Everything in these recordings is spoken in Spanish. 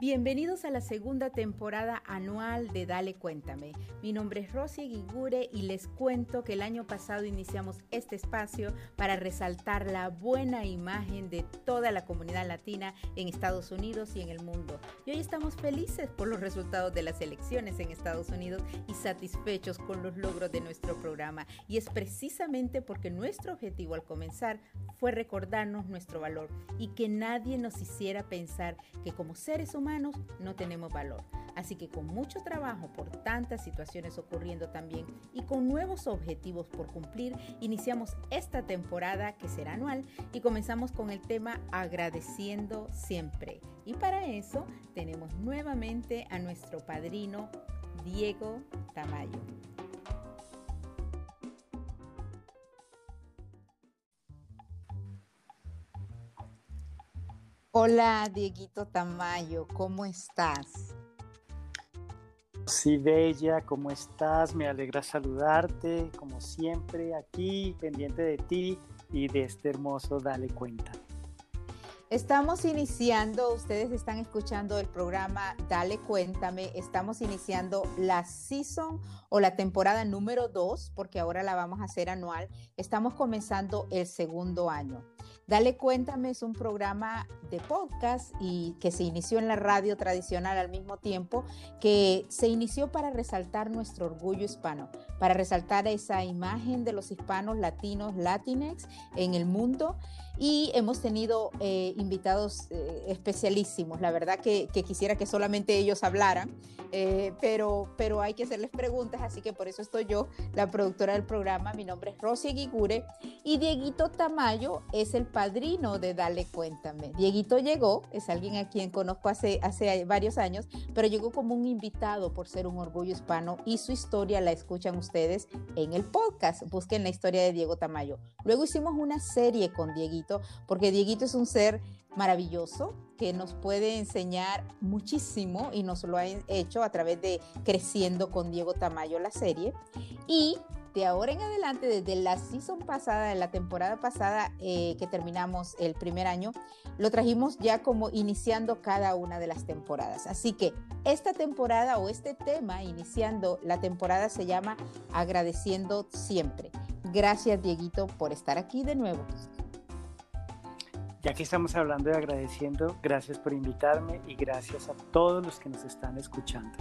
Bienvenidos a la segunda temporada anual de Dale Cuéntame. Mi nombre es Rosy Guigure y les cuento que el año pasado iniciamos este espacio para resaltar la buena imagen de toda la comunidad latina en Estados Unidos y en el mundo. Y hoy estamos felices por los resultados de las elecciones en Estados Unidos y satisfechos con los logros de nuestro programa. Y es precisamente porque nuestro objetivo al comenzar fue recordarnos nuestro valor y que nadie nos hiciera pensar que como seres humanos no tenemos valor. Así que con mucho trabajo por tantas situaciones ocurriendo también y con nuevos objetivos por cumplir, iniciamos esta temporada que será anual y comenzamos con el tema agradeciendo siempre. Y para eso tenemos nuevamente a nuestro padrino Diego Tamayo. Hola, Dieguito Tamayo, ¿cómo estás? Sí, Bella, ¿cómo estás? Me alegra saludarte, como siempre, aquí, pendiente de ti y de este hermoso Dale Cuenta. Estamos iniciando, ustedes están escuchando el programa Dale Cuéntame, estamos iniciando la season o la temporada número 2, porque ahora la vamos a hacer anual. Estamos comenzando el segundo año. Dale Cuéntame es un programa de podcast y que se inició en la radio tradicional al mismo tiempo, que se inició para resaltar nuestro orgullo hispano, para resaltar esa imagen de los hispanos latinos, latinex en el mundo. Y hemos tenido eh, invitados eh, especialísimos. La verdad que, quisiera que solamente ellos hablaran, eh, pero, pero hay que hacerles preguntas, así que por eso estoy yo, la productora del programa. Mi nombre es Rosy Guigure y Dieguito Tamayo es el padrino de Dale Cuéntame. Dieguito llegó, es alguien a quien conozco hace, hace varios años, pero llegó como un invitado por ser un orgullo hispano y su historia la escuchan ustedes en el podcast. Busquen la historia de Diego Tamayo. Luego hicimos una serie con Dieguito, porque Dieguito es un ser maravilloso que nos puede enseñar muchísimo y nos lo ha hecho a través de Creciendo con Diego Tamayo la serie. Y de ahora en adelante, desde la season pasada, la temporada pasada eh, que terminamos el primer año, lo trajimos ya como iniciando cada una de las temporadas. Así que esta temporada o este tema iniciando la temporada se llama Agradeciendo siempre. Gracias, Dieguito, por estar aquí de nuevo. Ya que estamos hablando de agradeciendo, gracias por invitarme y gracias a todos los que nos están escuchando.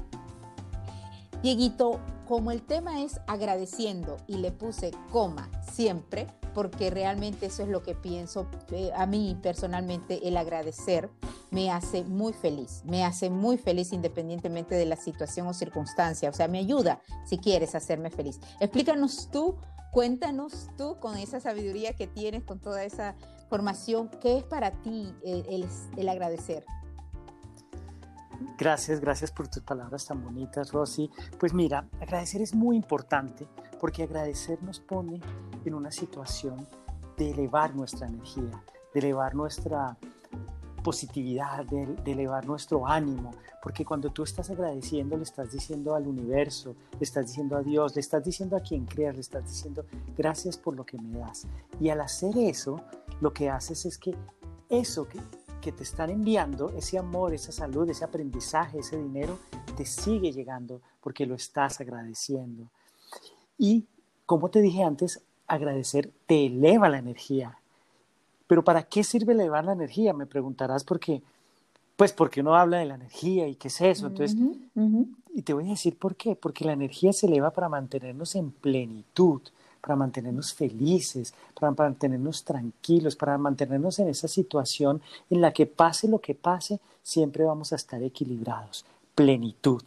Dieguito, como el tema es agradeciendo y le puse coma siempre, porque realmente eso es lo que pienso, eh, a mí personalmente el agradecer me hace muy feliz, me hace muy feliz independientemente de la situación o circunstancia, o sea, me ayuda si quieres hacerme feliz. Explícanos tú, cuéntanos tú con esa sabiduría que tienes, con toda esa formación, ¿qué es para ti el, agradecer? Gracias, gracias por tus palabras tan bonitas, Rosy. Pues mira, agradecer es muy importante porque agradecer nos pone en una situación de elevar nuestra energía, de elevar nuestra positividad, de, elevar nuestro ánimo, porque cuando tú estás agradeciendo le estás diciendo al universo, le estás diciendo a Dios, le estás diciendo a quien creas, le estás diciendo gracias por lo que me das. Y al hacer eso, lo que haces es que eso que, que te están enviando, ese amor, esa salud, ese aprendizaje, ese dinero, te sigue llegando porque lo estás agradeciendo. Y como te dije antes, agradecer te eleva la energía. Pero ¿para qué sirve elevar la energía? Me preguntarás porque, pues porque uno habla de la energía y qué es eso. Entonces, y te voy a decir por qué. Porque la energía se eleva para mantenernos en plenitud, para mantenernos felices, para mantenernos tranquilos, para mantenernos en esa situación en la que pase lo que pase, siempre vamos a estar equilibrados. Plenitud.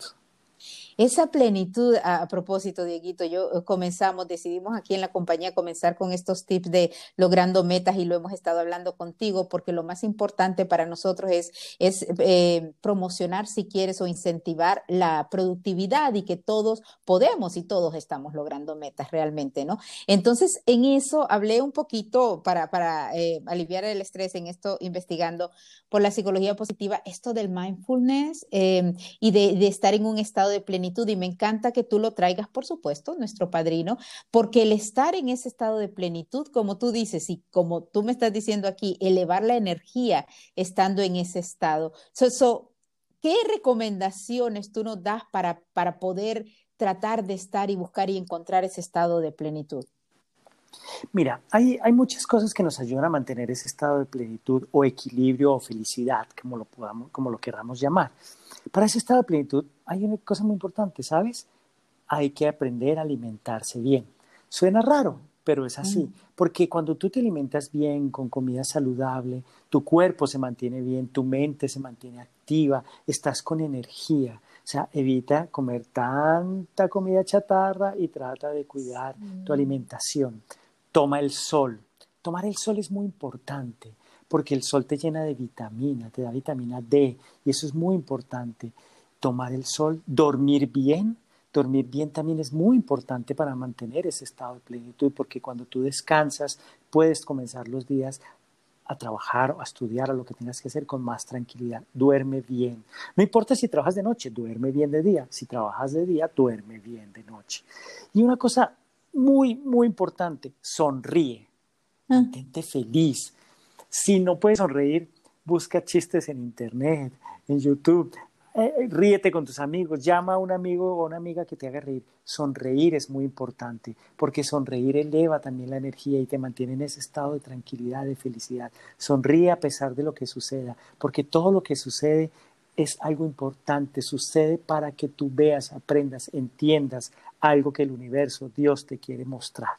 Esa plenitud, a, propósito, Dieguito, yo eh, comenzamos, decidimos aquí en la compañía comenzar con estos tips de logrando metas y lo hemos estado hablando contigo porque lo más importante para nosotros es, es eh, promocionar, si quieres, o incentivar la productividad y que todos podemos y todos estamos logrando metas realmente, ¿no? Entonces, en eso hablé un poquito para, para eh, aliviar el estrés en esto, investigando por la psicología positiva, esto del mindfulness y de, de estar en un estado de plenitud y me encanta que tú lo traigas, por supuesto, nuestro padrino, porque el estar en ese estado de plenitud, como tú dices y como tú me estás diciendo aquí, elevar la energía estando en ese estado. So, ¿qué recomendaciones tú nos das para, para poder tratar de estar y buscar y encontrar ese estado de plenitud? Mira, hay, hay, muchas cosas que nos ayudan a mantener ese estado de plenitud o equilibrio o felicidad, como lo, podamos, como lo queramos llamar. Para ese estado de plenitud hay una cosa muy importante, ¿sabes? Hay que aprender a alimentarse bien. Suena raro, pero es así, mm. porque cuando tú te alimentas bien, con comida saludable, tu cuerpo se mantiene bien, tu mente se mantiene activa, estás con energía. O sea, evita comer tanta comida chatarra y trata de cuidar tu alimentación. Toma el sol. Tomar el sol es muy importante porque el sol te llena de vitamina, te da vitamina D y eso es muy importante. Tomar el sol, dormir bien. Dormir bien también es muy importante para mantener ese estado de plenitud porque cuando tú descansas puedes comenzar los días a trabajar o a estudiar a lo que tengas que hacer con más tranquilidad. Duerme bien. No importa si trabajas de noche, duerme bien de día. Si trabajas de día, duerme bien de noche. Y una cosa muy, muy importante, sonríe. Ah. Mantente feliz. Si no puedes sonreír, busca chistes en internet, en YouTube. Eh, eh, ríete con tus amigos, llama a un amigo o una amiga que te haga reír. Sonreír es muy importante, porque sonreír eleva también la energía y te mantiene en ese estado de tranquilidad, de felicidad. Sonríe a pesar de lo que suceda, porque todo lo que sucede es algo importante, sucede para que tú veas, aprendas, entiendas algo que el universo, Dios te quiere mostrar.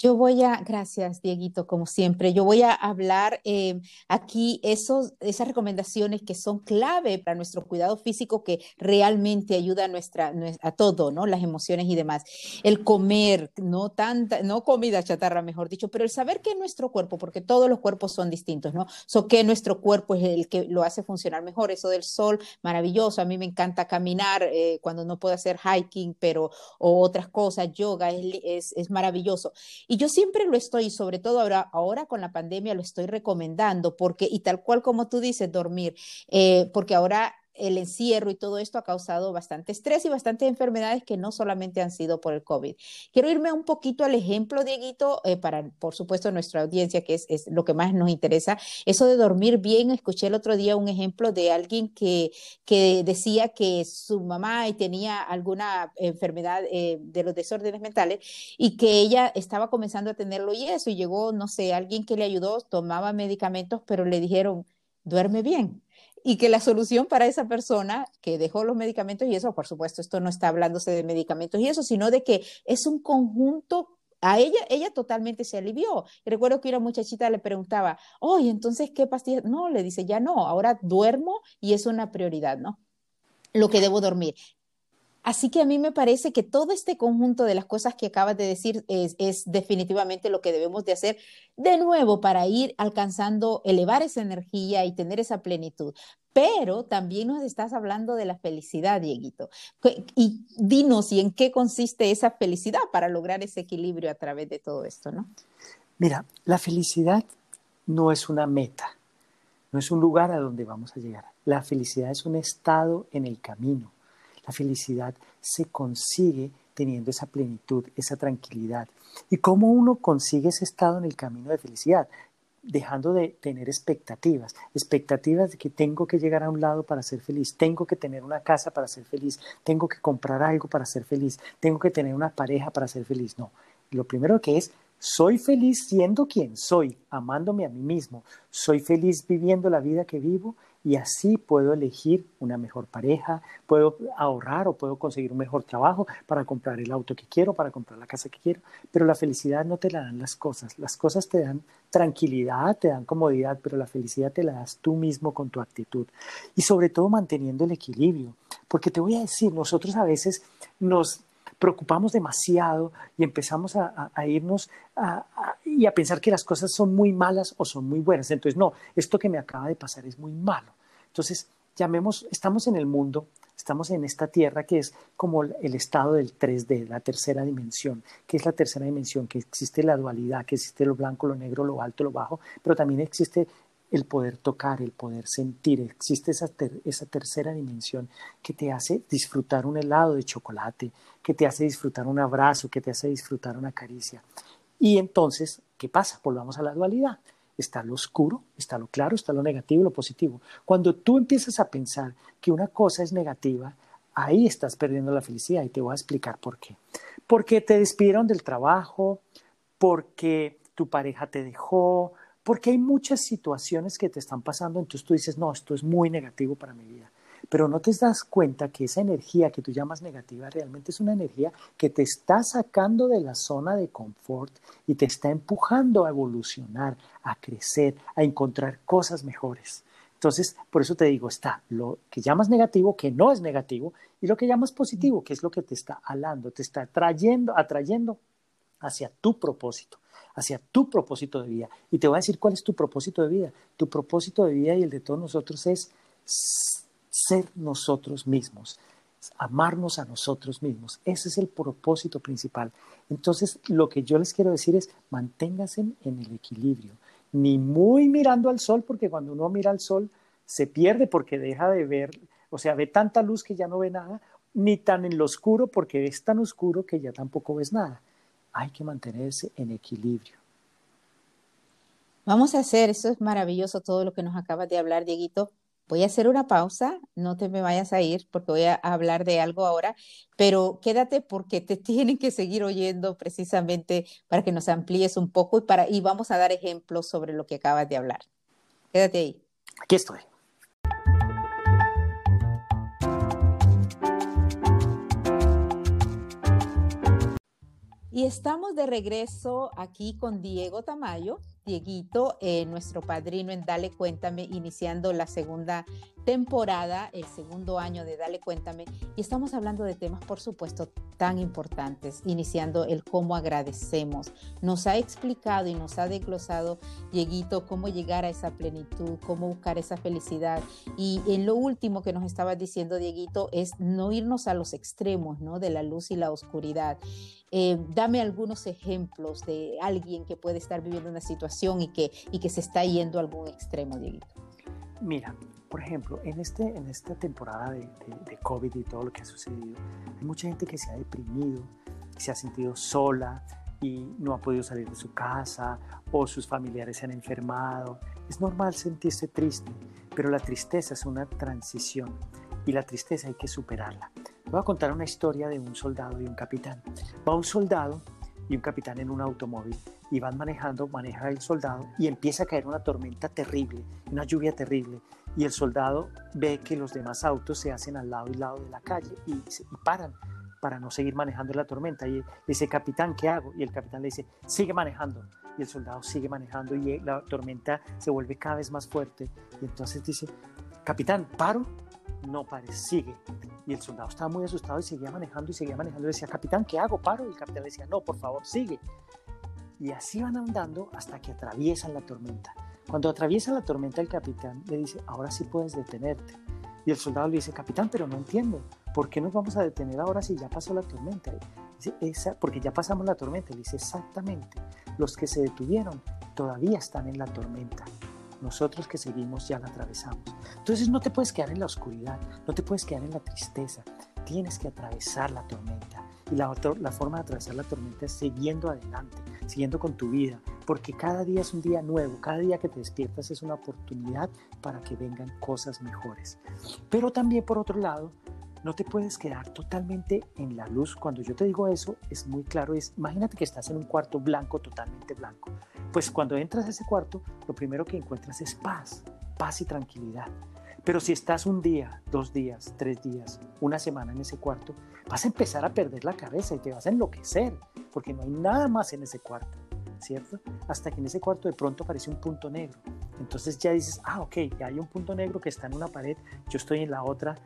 Yo voy a, gracias Dieguito, como siempre, yo voy a hablar eh, aquí esos, esas recomendaciones que son clave para nuestro cuidado físico que realmente ayuda a, nuestra, a todo, ¿no? Las emociones y demás. El comer, no tanta, no comida chatarra, mejor dicho, pero el saber que nuestro cuerpo, porque todos los cuerpos son distintos, ¿no? So que nuestro cuerpo es el que lo hace funcionar mejor. Eso del sol, maravilloso. A mí me encanta caminar eh, cuando no puedo hacer hiking, pero, o otras cosas, yoga, es, maravilloso. Y yo siempre lo estoy, sobre todo ahora, ahora con la pandemia, lo estoy recomendando, porque, y tal cual como tú dices, dormir, eh, porque ahora el encierro y todo esto ha causado bastante estrés y bastantes enfermedades que no solamente han sido por el COVID. Quiero irme un poquito al ejemplo, Dieguito, eh, para, por supuesto, nuestra audiencia, que es, es, lo que más nos interesa. Eso de dormir bien, escuché el otro día un ejemplo de alguien que, que decía que su mamá tenía alguna enfermedad eh, de los desórdenes mentales y que ella estaba comenzando a tenerlo y eso, y llegó, no sé, alguien que le ayudó, tomaba medicamentos, pero le dijeron, duerme bien y que la solución para esa persona que dejó los medicamentos y eso, por supuesto, esto no está hablándose de medicamentos y eso, sino de que es un conjunto a ella, ella totalmente se alivió. Y recuerdo que una muchachita le preguntaba, oye, entonces, ¿qué pastillas? No, le dice, ya no, ahora duermo y es una prioridad, ¿no? Lo que debo dormir. Así que a mí me parece que todo este conjunto de las cosas que acabas de decir es, definitivamente lo que debemos de hacer de nuevo para ir alcanzando, elevar esa energía y tener esa plenitud. Pero también nos estás hablando de la felicidad, Dieguito. Y dinos, ¿y en qué consiste esa felicidad para lograr ese equilibrio a través de todo esto, no? Mira, la felicidad no es una meta, no es un lugar a donde vamos a llegar. La felicidad es un estado en el camino felicidad se consigue teniendo esa plenitud, esa tranquilidad. ¿Y cómo uno consigue ese estado en el camino de felicidad? Dejando de tener expectativas, expectativas de que tengo que llegar a un lado para ser feliz, tengo que tener una casa para ser feliz, tengo que comprar algo para ser feliz, tengo que tener una pareja para ser feliz. No, lo primero que es, soy feliz siendo quien soy, amándome a mí mismo, soy feliz viviendo la vida que vivo y así puedo elegir una mejor pareja, puedo ahorrar o puedo conseguir un mejor trabajo para comprar el auto que quiero, para comprar la casa que quiero, pero la felicidad no te la dan las cosas, las cosas te dan tranquilidad, te dan comodidad, pero la felicidad te la das tú mismo con tu actitud. Y sobre todo manteniendo el equilibrio, porque te voy a decir, nosotros a veces nos preocupamos demasiado y empezamos a, irnos y a pensar que las cosas son muy malas o son muy buenas. Entonces, no, esto que me acaba de pasar es muy malo. Entonces, llamemos, estamos en el mundo, estamos en esta tierra que es como el estado del 3D, la tercera dimensión, que es la tercera dimensión, que existe la dualidad, que existe lo blanco, lo negro, lo alto, lo bajo, pero también existe el poder tocar, el poder sentir. Existe esa, esa tercera dimensión que te hace disfrutar un helado de chocolate, que te hace disfrutar un abrazo, que te hace disfrutar una caricia. Y entonces, ¿qué pasa? Volvamos a la dualidad. está lo oscuro, está lo claro, está lo negativo y lo positivo. Cuando tú empiezas a pensar que una cosa es negativa, ahí estás perdiendo la felicidad y te voy a explicar por qué. Porque te despidieron del trabajo, porque tu pareja te dejó, porque hay muchas situaciones que te están pasando, entonces tú dices, no, esto es muy negativo para mi vida. Pero no te das cuenta que esa energía que tú llamas negativa realmente es una energía que te está sacando de la zona de confort y te está empujando a evolucionar, a crecer, a encontrar cosas mejores. Entonces, por eso te digo, está lo que llamas negativo, que no es negativo, y lo que llamas positivo, que es lo que te está alando, te está atrayendo, atrayendo hacia tu propósito, hacia tu propósito de vida. Y te voy a decir cuál es tu propósito de vida. Tu propósito de vida y el de todos nosotros es ser nosotros mismos, amarnos a nosotros mismos. Ese es el propósito principal. Entonces, lo que yo les quiero decir es, manténganse en el equilibrio, ni muy mirando al sol, porque cuando uno mira al sol se pierde porque deja de ver, o sea, ve tanta luz que ya no ve nada, ni tan en lo oscuro porque es tan oscuro que ya tampoco ves nada. Hay que mantenerse en equilibrio. Vamos a hacer, eso es maravilloso todo lo que nos acabas de hablar, Dieguito. Voy a hacer una pausa, no te me vayas a ir porque voy a hablar de algo ahora, pero quédate porque te tienen que seguir oyendo precisamente para que nos amplíes un poco y, para, y vamos a dar ejemplos sobre lo que acabas de hablar. Quédate ahí. Aquí estoy. Y estamos de regreso aquí con Diego Tamayo, Dieguito, eh, nuestro padrino en Dale Cuéntame, iniciando la segunda temporada, el segundo año de Dale Cuéntame, y estamos hablando de temas, por supuesto, tan importantes, iniciando el cómo agradecemos. Nos ha explicado y nos ha desglosado, Dieguito, cómo llegar a esa plenitud, cómo buscar esa felicidad. Y en lo último que nos estaba diciendo, Dieguito, es no irnos a los extremos, ¿no? De la luz y la oscuridad. Eh, dame algunos ejemplos de alguien que puede estar viviendo una situación y que, y que se está yendo a algún extremo, Dieguito. Mira, por ejemplo, en, este, en esta temporada de, de, COVID y todo lo que ha sucedido, hay mucha gente que se ha deprimido, se ha sentido sola y no ha podido salir de su casa o sus familiares se han enfermado. Es normal sentirse triste, pero la tristeza es una transición y la tristeza hay que superarla. Voy a contar una historia de un soldado y un capitán. Va un soldado y un capitán en un automóvil y van manejando, maneja el soldado y empieza a caer una tormenta terrible, una lluvia terrible y el soldado ve que los demás autos se hacen al lado y lado de la calle y, paran para no seguir manejando la tormenta. Y dice, capitán, ¿qué hago? Y el capitán le dice, sigue manejando. Y el soldado sigue manejando y la tormenta se vuelve cada vez más fuerte. Y entonces dice, capitán, ¿paro? No pare, sigue. Y el soldado estaba muy asustado y seguía manejando y seguía manejando. Y decía, capitán, ¿qué hago? ¿Paro? Y el capitán le decía, no, por favor, sigue. Y así van andando hasta que atraviesan la tormenta. Cuando atraviesa la tormenta, el capitán le dice, ahora sí puedes detenerte. Y el soldado le dice, capitán, pero no entiendo, ¿por qué nos vamos a detener ahora si ya pasó la tormenta? Dice, Esa, porque ya pasamos la tormenta. Le dice, exactamente, los que se detuvieron todavía están en la tormenta. Nosotros que seguimos ya la atravesamos. Entonces no te puedes quedar en la oscuridad, no te puedes quedar en la tristeza, tienes que atravesar la tormenta. Y la, la forma de atravesar la tormenta es siguiendo adelante, siguiendo con tu vida, porque cada día es un día nuevo, cada día que te despiertas es una oportunidad para que vengan cosas mejores. Pero también por otro lado, no te puedes quedar totalmente en la luz. Cuando yo te digo eso, es muy claro, es imagínate que estás en un cuarto blanco, totalmente blanco. Pues cuando entras a ese cuarto, lo primero que encuentras es paz, paz y tranquilidad. Pero si estás un día, dos días, tres días, una semana en ese cuarto, vas a empezar a perder la cabeza y te vas a enloquecer, porque no hay nada más en ese cuarto, ¿cierto? Hasta que en ese cuarto de pronto aparece un punto negro. Entonces ya dices, ah, ok, ya hay un punto negro que está en una pared, yo estoy en la otra,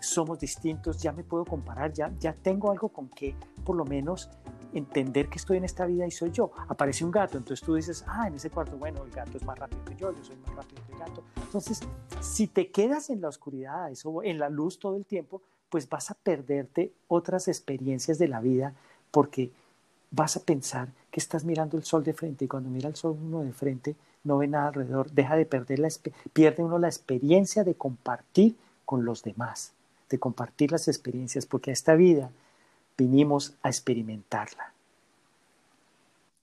somos distintos, ya me puedo comparar, ya, ya tengo algo con que por lo menos entender que estoy en esta vida y soy yo. Aparece un gato, entonces tú dices, ah, en ese cuarto, bueno, el gato es más rápido que yo, yo soy más rápido que el gato. Entonces, si te quedas en la oscuridad, eso, en la luz todo el tiempo, pues vas a perderte otras experiencias de la vida porque vas a pensar que estás mirando el sol de frente y cuando mira el sol uno de frente no ve nada alrededor, deja de perder la, pierde uno la experiencia de compartir con los demás, de compartir las experiencias, porque a esta vida vinimos a experimentarla.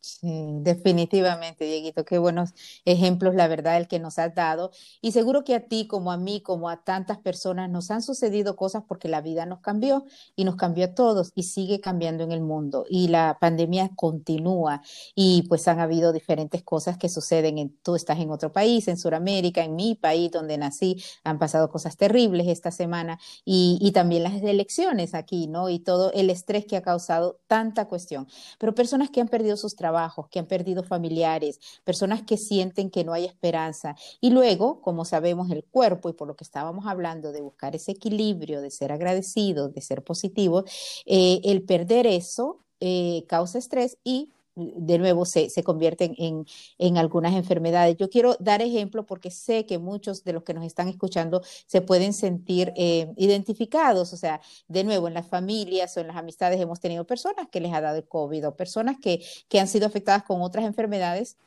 Sí, definitivamente, Dieguito, qué buenos ejemplos, la verdad, el que nos has dado. Y seguro que a ti, como a mí, como a tantas personas, nos han sucedido cosas porque la vida nos cambió y nos cambió a todos y sigue cambiando en el mundo. Y la pandemia continúa y pues han habido diferentes cosas que suceden. En, tú estás en otro país, en Sudamérica, en mi país donde nací, han pasado cosas terribles esta semana y, y también las elecciones aquí, ¿no? Y todo el estrés que ha causado tanta cuestión. Pero personas que han perdido sus trabajos, que han perdido familiares, personas que sienten que no hay esperanza. Y luego, como sabemos, el cuerpo, y por lo que estábamos hablando de buscar ese equilibrio, de ser agradecidos, de ser positivos, eh, el perder eso eh, causa estrés y de nuevo se, se convierten en, en, algunas enfermedades. Yo quiero dar ejemplo porque sé que muchos de los que nos están escuchando se pueden sentir eh, identificados, o sea, de nuevo en las familias o en las amistades hemos tenido personas que les ha dado el COVID o personas que, que han sido afectadas con otras enfermedades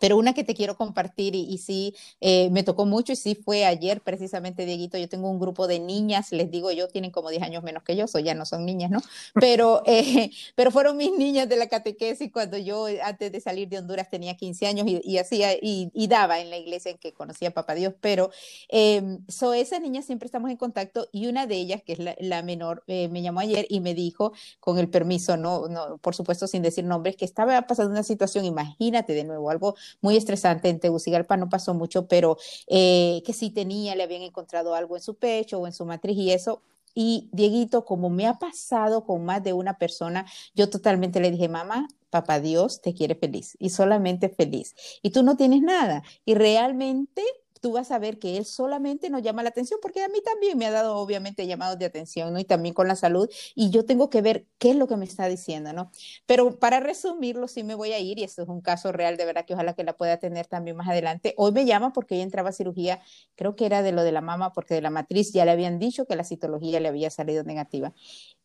pero una que te quiero compartir y, y sí eh, me tocó mucho y sí fue ayer precisamente, Dieguito, yo tengo un grupo de niñas, les digo yo, tienen como 10 años menos que yo, so ya no son niñas, ¿no? Pero, eh, pero fueron mis niñas de la catequesis cuando yo antes de salir de Honduras tenía 15 años y, y hacía y, y, daba en la iglesia en que conocía a Papá Dios, pero eh, so esas niñas siempre estamos en contacto y una de ellas, que es la, la menor, eh, me llamó ayer y me dijo, con el permiso, no, no, por supuesto sin decir nombres, que estaba pasando una situación, imagínate de nuevo, algo muy estresante. En Tegucigalpa no pasó mucho, pero eh, que sí tenía, le habían encontrado algo en su pecho o en su matriz y eso. Y Dieguito, como me ha pasado con más de una persona, yo totalmente le dije, mamá, papá Dios te quiere feliz y solamente feliz. Y tú no tienes nada. Y realmente tú vas a ver que él solamente nos llama la atención, porque a mí también me ha dado obviamente llamados de atención, ¿no? Y también con la salud, y yo tengo que ver qué es lo que me está diciendo, ¿no? Pero para resumirlo, sí me voy a ir, y esto es un caso real, de verdad que ojalá que la pueda tener también más adelante. Hoy me llama porque ella entraba a cirugía, creo que era de lo de la mama, porque de la matriz ya le habían dicho que la citología le había salido negativa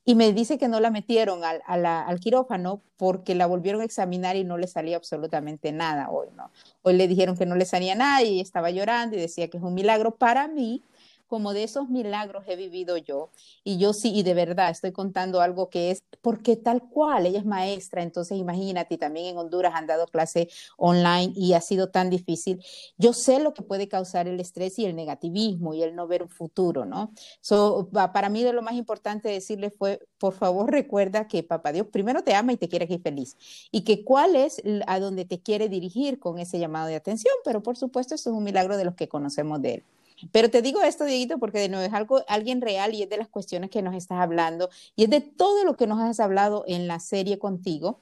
y me dice que no la metieron al, al, quirófano porque la volvieron a examinar y no le salía absolutamente nada hoy, ¿no? Hoy le dijeron que no le salía nada y estaba llorando y decía que es un milagro para mí como de esos milagros he vivido yo. Y yo sí, y de verdad estoy contando algo que es, porque tal cual, ella es maestra, entonces imagínate, también en Honduras han dado clase online y ha sido tan difícil. Yo sé lo que puede causar el estrés y el negativismo y el no ver un futuro, ¿no? So, para mí de lo más importante decirle fue, por favor recuerda que papá Dios primero te ama y te quiere aquí feliz. Y que cuál es a donde te quiere dirigir con ese llamado de atención, pero por supuesto eso es un milagro de los que conocemos de él. Pero te digo esto, Dieguito, porque de nuevo es algo, alguien real y es de las cuestiones que nos estás hablando y es de todo lo que nos has hablado en la serie contigo.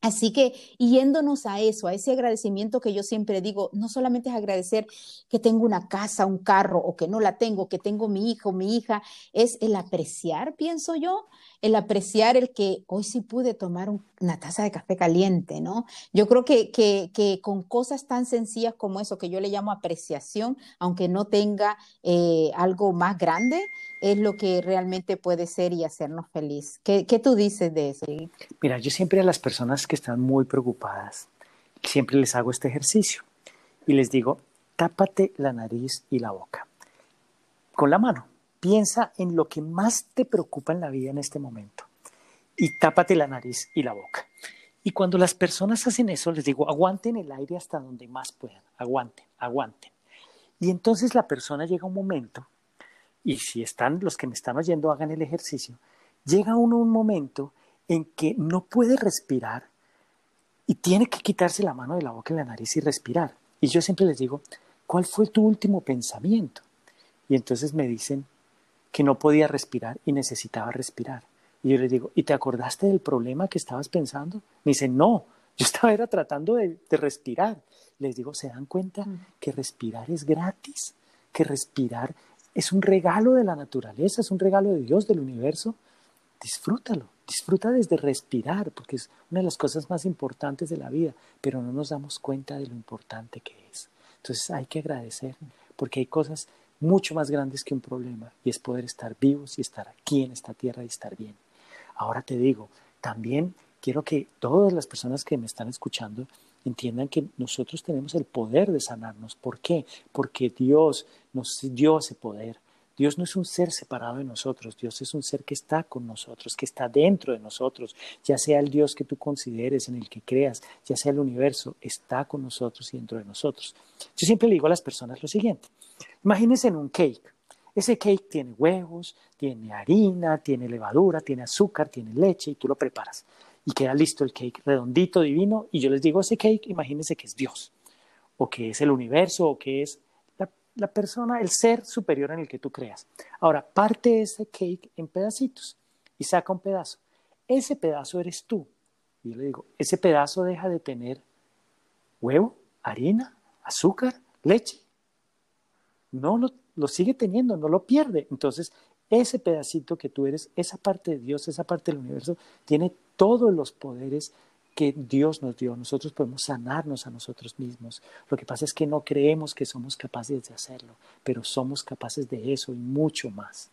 Así que yéndonos a eso, a ese agradecimiento que yo siempre digo, no solamente es agradecer que tengo una casa, un carro o que no la tengo, que tengo mi hijo, mi hija, es el apreciar, pienso yo, el apreciar el que hoy sí pude tomar una taza de café caliente, ¿no? Yo creo que, que, con cosas tan sencillas como eso, que yo le llamo apreciación, aunque no tenga eh, algo más grande, es lo que realmente puede ser y hacernos feliz. ¿Qué, ¿Qué, tú dices de eso? Mira, yo siempre a las personas que están muy preocupadas, siempre les hago este ejercicio y les digo, tápate la nariz y la boca con la mano Piensa en lo que más te preocupa en la vida en este momento y tápate la nariz y la boca. Y cuando las personas hacen eso, les digo, aguanten el aire hasta donde más puedan, aguanten, aguanten. Y entonces la persona llega un momento, y si están los que me están oyendo, hagan el ejercicio, llega uno un momento en que no puede respirar y tiene que quitarse la mano de la boca y la nariz y respirar. Y yo siempre les digo, ¿cuál fue tu último pensamiento? Y entonces me dicen, que no podía respirar y necesitaba respirar. Y yo le digo, ¿y te acordaste del problema que estabas pensando? Me dice, no, yo estaba era tratando de, de respirar. Les digo, ¿se dan cuenta mm. que respirar es gratis? Que respirar es un regalo de la naturaleza, es un regalo de Dios, del universo. Disfrútalo, disfruta desde respirar, porque es una de las cosas más importantes de la vida, pero no nos damos cuenta de lo importante que es. Entonces hay que agradecer, porque hay cosas mucho más grandes que un problema y es poder estar vivos y estar aquí en esta tierra y estar bien. Ahora te digo, también quiero que todas las personas que me están escuchando entiendan que nosotros tenemos el poder de sanarnos. ¿Por qué? Porque Dios nos dio ese poder. Dios no es un ser separado de nosotros, Dios es un ser que está con nosotros, que está dentro de nosotros, ya sea el Dios que tú consideres, en el que creas, ya sea el universo, está con nosotros y dentro de nosotros. Yo siempre le digo a las personas lo siguiente, imagínense en un cake. Ese cake tiene huevos, tiene harina, tiene levadura, tiene azúcar, tiene leche y tú lo preparas. Y queda listo el cake redondito, divino. Y yo les digo, ese cake, imagínense que es Dios, o que es el universo, o que es la persona, el ser superior en el que tú creas. Ahora, parte ese cake en pedacitos y saca un pedazo. Ese pedazo eres tú. Y yo le digo, ese pedazo deja de tener huevo, harina, azúcar, leche. No lo, lo sigue teniendo, no lo pierde. Entonces, ese pedacito que tú eres, esa parte de Dios, esa parte del universo, tiene todos los poderes que Dios nos dio. Nosotros podemos sanarnos a nosotros mismos. Lo que pasa es que no creemos que somos capaces de hacerlo, pero somos capaces de eso y mucho más.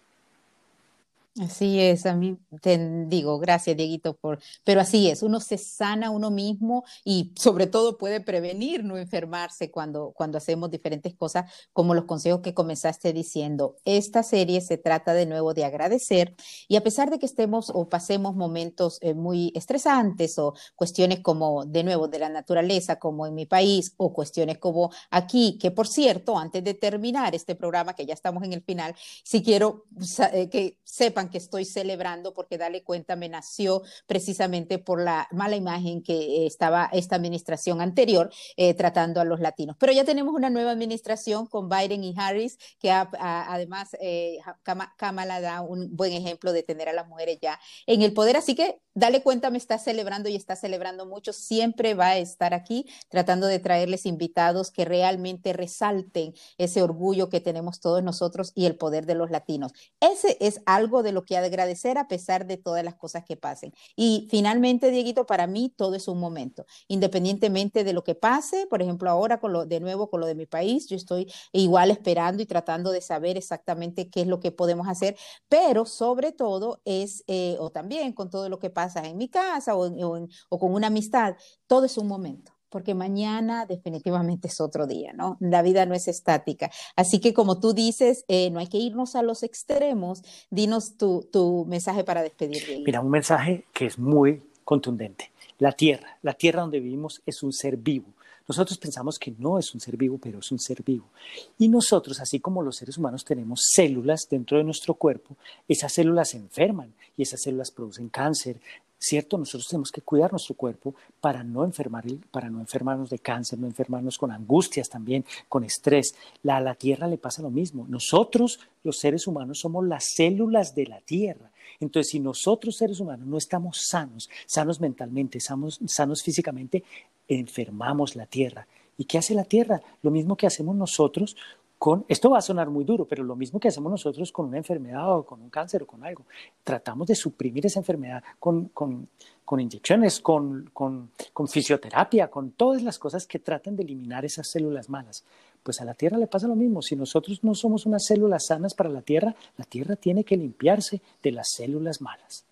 Así es, a mí te digo, gracias Dieguito por, pero así es, uno se sana uno mismo y sobre todo puede prevenir no enfermarse cuando, cuando hacemos diferentes cosas como los consejos que comenzaste diciendo. Esta serie se trata de nuevo de agradecer y a pesar de que estemos o pasemos momentos eh, muy estresantes o cuestiones como de nuevo de la naturaleza como en mi país o cuestiones como aquí, que por cierto, antes de terminar este programa, que ya estamos en el final, si quiero eh, que sepan que estoy celebrando porque Dale Cuenta me nació precisamente por la mala imagen que estaba esta administración anterior eh, tratando a los latinos. Pero ya tenemos una nueva administración con Biden y Harris, que además eh, Kamala da un buen ejemplo de tener a las mujeres ya en el poder. Así que Dale Cuenta me está celebrando y está celebrando mucho. Siempre va a estar aquí tratando de traerles invitados que realmente resalten ese orgullo que tenemos todos nosotros y el poder de los latinos. Ese es algo de lo que agradecer a pesar de todas las cosas que pasen. Y finalmente, Dieguito, para mí todo es un momento, independientemente de lo que pase, por ejemplo, ahora con lo de nuevo con lo de mi país, yo estoy igual esperando y tratando de saber exactamente qué es lo que podemos hacer, pero sobre todo es, eh, o también con todo lo que pasa en mi casa o, o con una amistad, todo es un momento porque mañana definitivamente es otro día, ¿no? La vida no es estática. Así que como tú dices, eh, no hay que irnos a los extremos. Dinos tu, tu mensaje para despedir. Mira, un mensaje que es muy contundente. La tierra, la tierra donde vivimos es un ser vivo. Nosotros pensamos que no es un ser vivo, pero es un ser vivo. Y nosotros, así como los seres humanos, tenemos células dentro de nuestro cuerpo, esas células se enferman y esas células producen cáncer, ¿cierto? Nosotros tenemos que cuidar nuestro cuerpo para no, enfermar, para no enfermarnos de cáncer, no enfermarnos con angustias también, con estrés. La, la Tierra le pasa lo mismo. Nosotros, los seres humanos, somos las células de la Tierra. Entonces, si nosotros, seres humanos, no estamos sanos, sanos mentalmente, sanos, sanos físicamente, enfermamos la Tierra. ¿Y qué hace la Tierra? Lo mismo que hacemos nosotros esto va a sonar muy duro, pero lo mismo que hacemos nosotros con una enfermedad o con un cáncer o con algo, tratamos de suprimir esa enfermedad con, inyecciones, con fisioterapia, con todas las cosas que tratan de eliminar esas células malas. Pues a la Tierra le pasa lo mismo. Si nosotros no somos unas células sanas para la Tierra, la Tierra tiene que limpiarse de las células malas.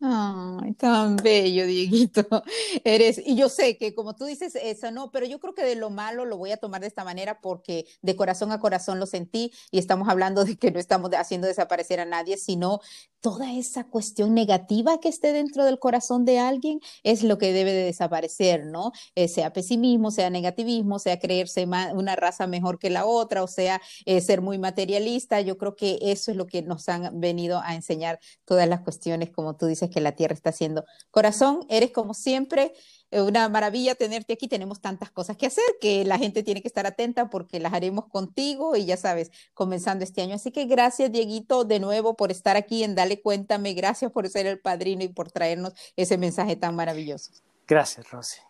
Ay, tan bello, Dieguito. Eres, y yo sé que como tú dices eso, no, pero yo creo que de lo malo lo voy a tomar de esta manera porque de corazón a corazón lo sentí y estamos hablando de que no estamos haciendo desaparecer a nadie, sino toda esa cuestión negativa que esté dentro del corazón de alguien es lo que debe de desaparecer, ¿no? Eh, sea pesimismo, sea negativismo, sea creerse una raza mejor que la otra, o sea, eh, ser muy materialista. Yo creo que eso es lo que nos han venido a enseñar todas las cuestiones, como tú dices que la tierra está haciendo. Corazón, eres como siempre una maravilla tenerte aquí. Tenemos tantas cosas que hacer que la gente tiene que estar atenta porque las haremos contigo y ya sabes, comenzando este año. Así que gracias, Dieguito, de nuevo por estar aquí en Dale Cuéntame. Gracias por ser el padrino y por traernos ese mensaje tan maravilloso. Gracias, Rosy.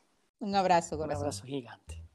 Un abrazo, corazón. Un abrazo gigante.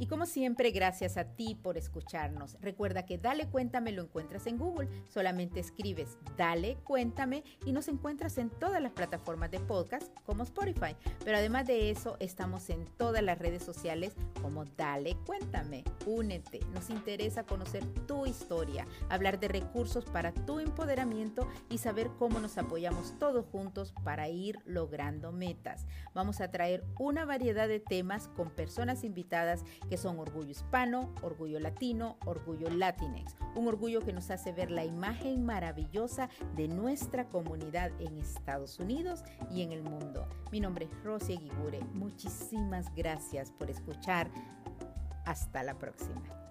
Y como siempre, gracias a ti por escucharnos. Recuerda que Dale Cuéntame lo encuentras en Google. Solamente escribes Dale Cuéntame y nos encuentras en todas las plataformas de podcast como Spotify. Pero además de eso, estamos en todas las redes sociales como Dale Cuéntame. Únete. Nos interesa conocer tu historia, hablar de recursos para tu empoderamiento y saber cómo nos apoyamos todos juntos para ir logrando metas. Vamos a traer una variedad de temas con personas invitadas que son Orgullo Hispano, Orgullo Latino, Orgullo Latinex. Un orgullo que nos hace ver la imagen maravillosa de nuestra comunidad en Estados Unidos y en el mundo. Mi nombre es Rosy Guigure. Muchísimas gracias por escuchar. Hasta la próxima.